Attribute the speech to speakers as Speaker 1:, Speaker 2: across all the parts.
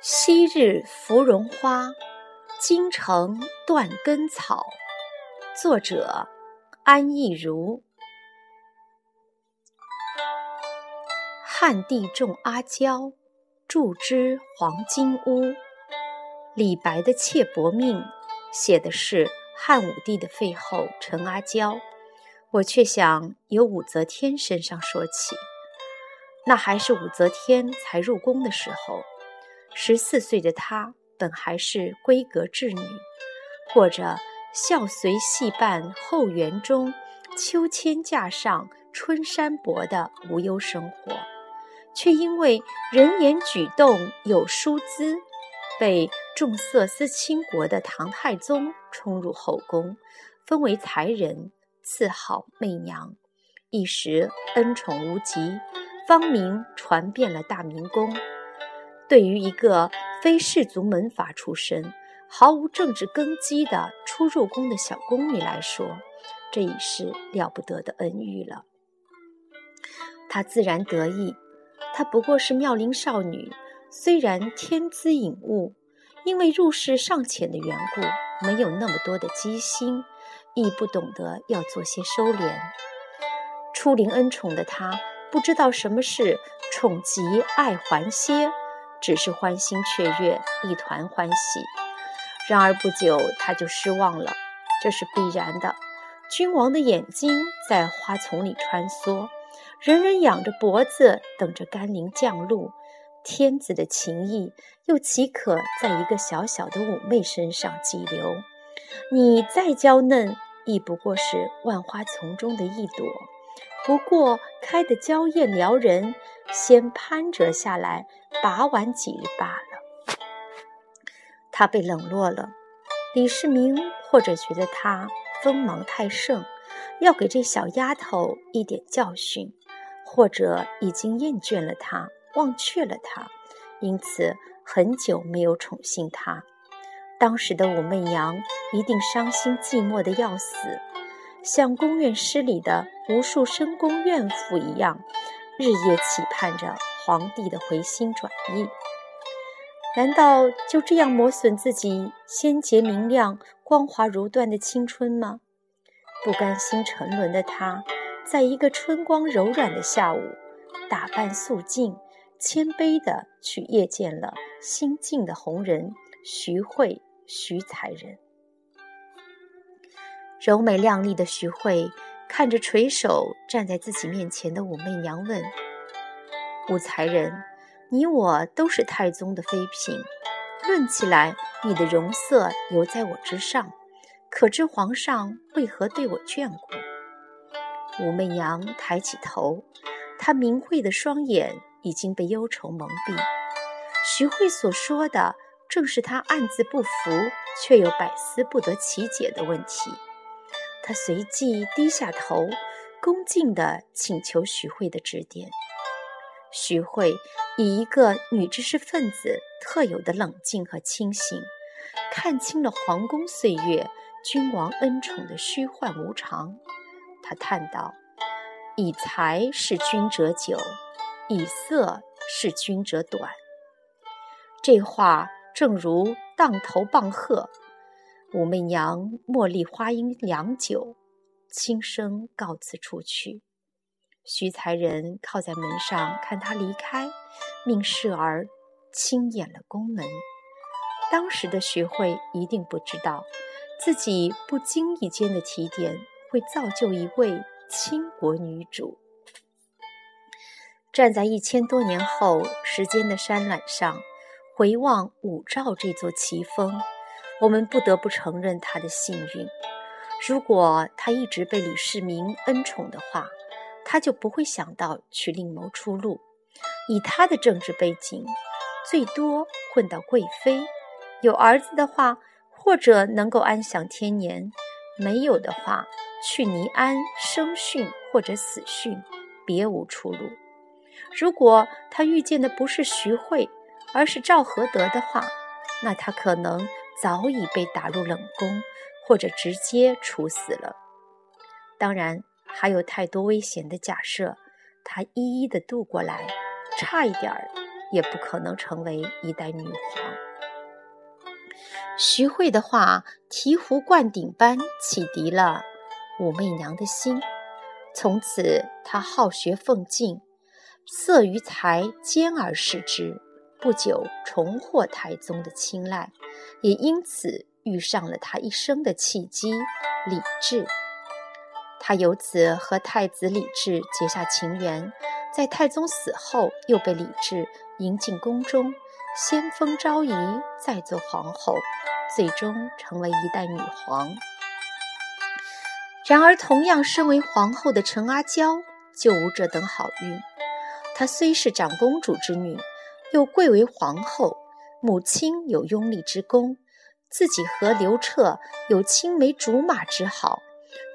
Speaker 1: 昔日芙蓉花，今成断根草。作者：安意如。汉帝种阿胶，筑之黄金屋。李白的《妾薄命》写的是汉武帝的废后陈阿娇，我却想由武则天身上说起。那还是武则天才入宫的时候。十四岁的她本还是闺阁稚女，过着孝随戏伴后园中，秋千架上春山薄的无忧生活，却因为人言举动有疏姿，被重色思倾国的唐太宗冲入后宫，封为才人，赐号媚娘，一时恩宠无极，芳名传遍了大明宫。对于一个非氏族门阀出身、毫无政治根基的初入宫的小宫女来说，这已是了不得的恩遇了。她自然得意。她不过是妙龄少女，虽然天资颖悟，因为入世尚浅的缘故，没有那么多的机心，亦不懂得要做些收敛。初临恩宠的她，不知道什么是宠极爱还歇。只是欢欣雀跃，一团欢喜。然而不久，他就失望了，这是必然的。君王的眼睛在花丛里穿梭，人人仰着脖子等着甘霖降露。天子的情意又岂可在一个小小的妩媚身上寄流？你再娇嫩，亦不过是万花丛中的一朵。不过开得娇艳撩人，先攀折下来，把玩几日罢了。他被冷落了，李世民或者觉得他锋芒太盛，要给这小丫头一点教训，或者已经厌倦了她，忘却了她，因此很久没有宠幸她。当时的武媚娘一定伤心寂寞的要死。像宫院诗里的无数深宫怨妇一样，日夜期盼着皇帝的回心转意。难道就这样磨损自己鲜洁明亮、光滑如缎的青春吗？不甘心沉沦的她，在一个春光柔软的下午，打扮素净，谦卑地去谒见了新晋的红人徐慧、徐才人。柔美靓丽的徐慧看着垂首站在自己面前的武媚娘，问：“武才人，你我都是太宗的妃嫔，论起来，你的容色犹在我之上，可知皇上为何对我眷顾？”武媚娘抬起头，她明慧的双眼已经被忧愁蒙蔽。徐慧所说的，正是他暗自不服却又百思不得其解的问题。他随即低下头，恭敬地请求徐慧的指点。徐慧以一个女知识分子特有的冷静和清醒，看清了皇宫岁月、君王恩宠的虚幻无常。他叹道：“以才是君者久，以色是君者短。”这话正如当头棒喝。武媚娘茉莉花音良久，轻声告辞出去。徐才人靠在门上看她离开，命侍儿轻掩了宫门。当时的徐慧一定不知道，自己不经意间的提点，会造就一位倾国女主。站在一千多年后时间的山峦上，回望武曌这座奇峰。我们不得不承认他的幸运。如果他一直被李世民恩宠的话，他就不会想到去另谋出路。以他的政治背景，最多混到贵妃。有儿子的话，或者能够安享天年；没有的话，去尼安生训或者死训，别无出路。如果他遇见的不是徐惠，而是赵合德的话，那他可能。早已被打入冷宫，或者直接处死了。当然，还有太多危险的假设，他一一的渡过来，差一点儿也不可能成为一代女皇。徐慧的话醍醐灌顶般启迪了武媚娘的心，从此她好学奉敬，色于才兼而视之，不久重获太宗的青睐，也因此遇上了他一生的契机——李治。他由此和太子李治结下情缘，在太宗死后，又被李治迎进宫中，先封昭仪，再做皇后，最终成为一代女皇。然而，同样身为皇后的陈阿娇就无这等好运。她虽是长公主之女，又贵为皇后，母亲有拥立之功，自己和刘彻有青梅竹马之好。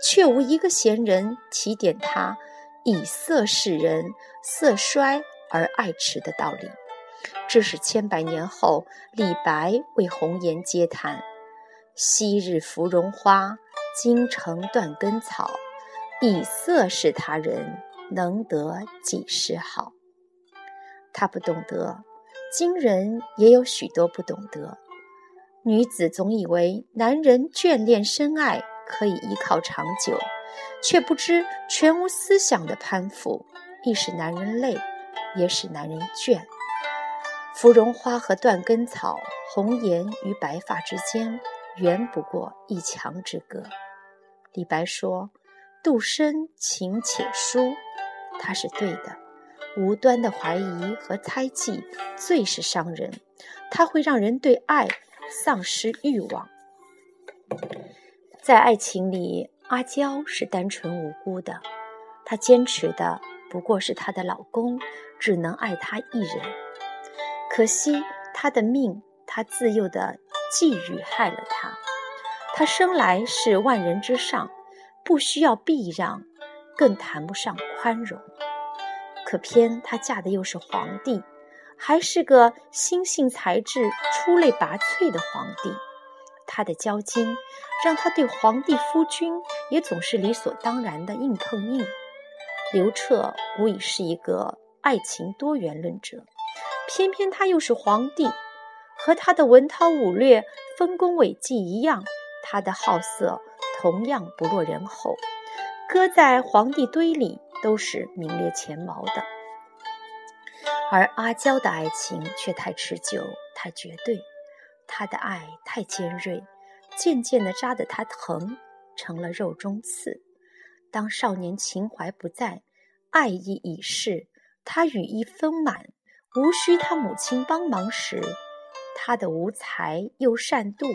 Speaker 1: 却无一个贤人提点他以色示人，色衰而爱弛的道理。这是千百年后李白为红颜嗟叹：“昔日芙蓉花，今成断根草。以色示他人，能得几时好？”他不懂得，今人也有许多不懂得。女子总以为男人眷恋深爱。可以依靠长久，却不知全无思想的攀附，亦使男人累，也使男人倦。芙蓉花和断根草，红颜与白发之间，远不过一墙之隔。李白说：“杜深情且疏”，他是对的。无端的怀疑和猜忌，最是伤人，它会让人对爱丧失欲望。在爱情里，阿娇是单纯无辜的，她坚持的不过是她的老公只能爱她一人。可惜她的命，她自幼的际遇害了她。她生来是万人之上，不需要避让，更谈不上宽容。可偏她嫁的又是皇帝，还是个心性才智出类拔萃的皇帝。他的交金，让他对皇帝夫君也总是理所当然的硬碰硬。刘彻无疑是一个爱情多元论者，偏偏他又是皇帝，和他的文韬武略、丰功伟绩一样，他的好色同样不落人后，搁在皇帝堆里都是名列前茅的。而阿娇的爱情却太持久，太绝对。他的爱太尖锐，渐渐地扎得他疼，成了肉中刺。当少年情怀不在，爱意已逝，他羽翼丰满，无需他母亲帮忙时，他的无才又善妒，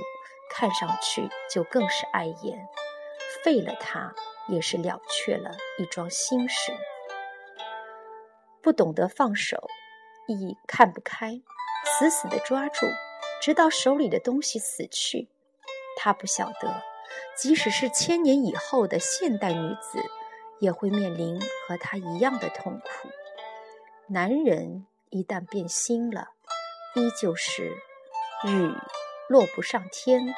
Speaker 1: 看上去就更是碍眼。废了他，也是了却了一桩心事。不懂得放手，亦看不开，死死的抓住。直到手里的东西死去，他不晓得，即使是千年以后的现代女子，也会面临和他一样的痛苦。男人一旦变心了，依旧是雨落不上天，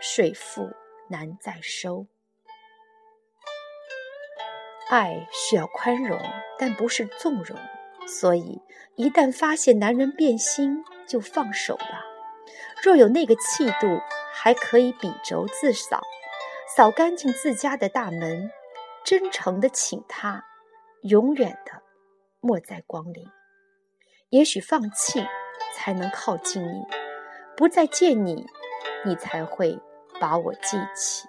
Speaker 1: 水复难再收。爱需要宽容，但不是纵容，所以一旦发现男人变心，就放手吧。若有那个气度，还可以笔轴自扫，扫干净自家的大门，真诚的请他，永远的莫再光临。也许放弃才能靠近你，不再见你，你才会把我记起。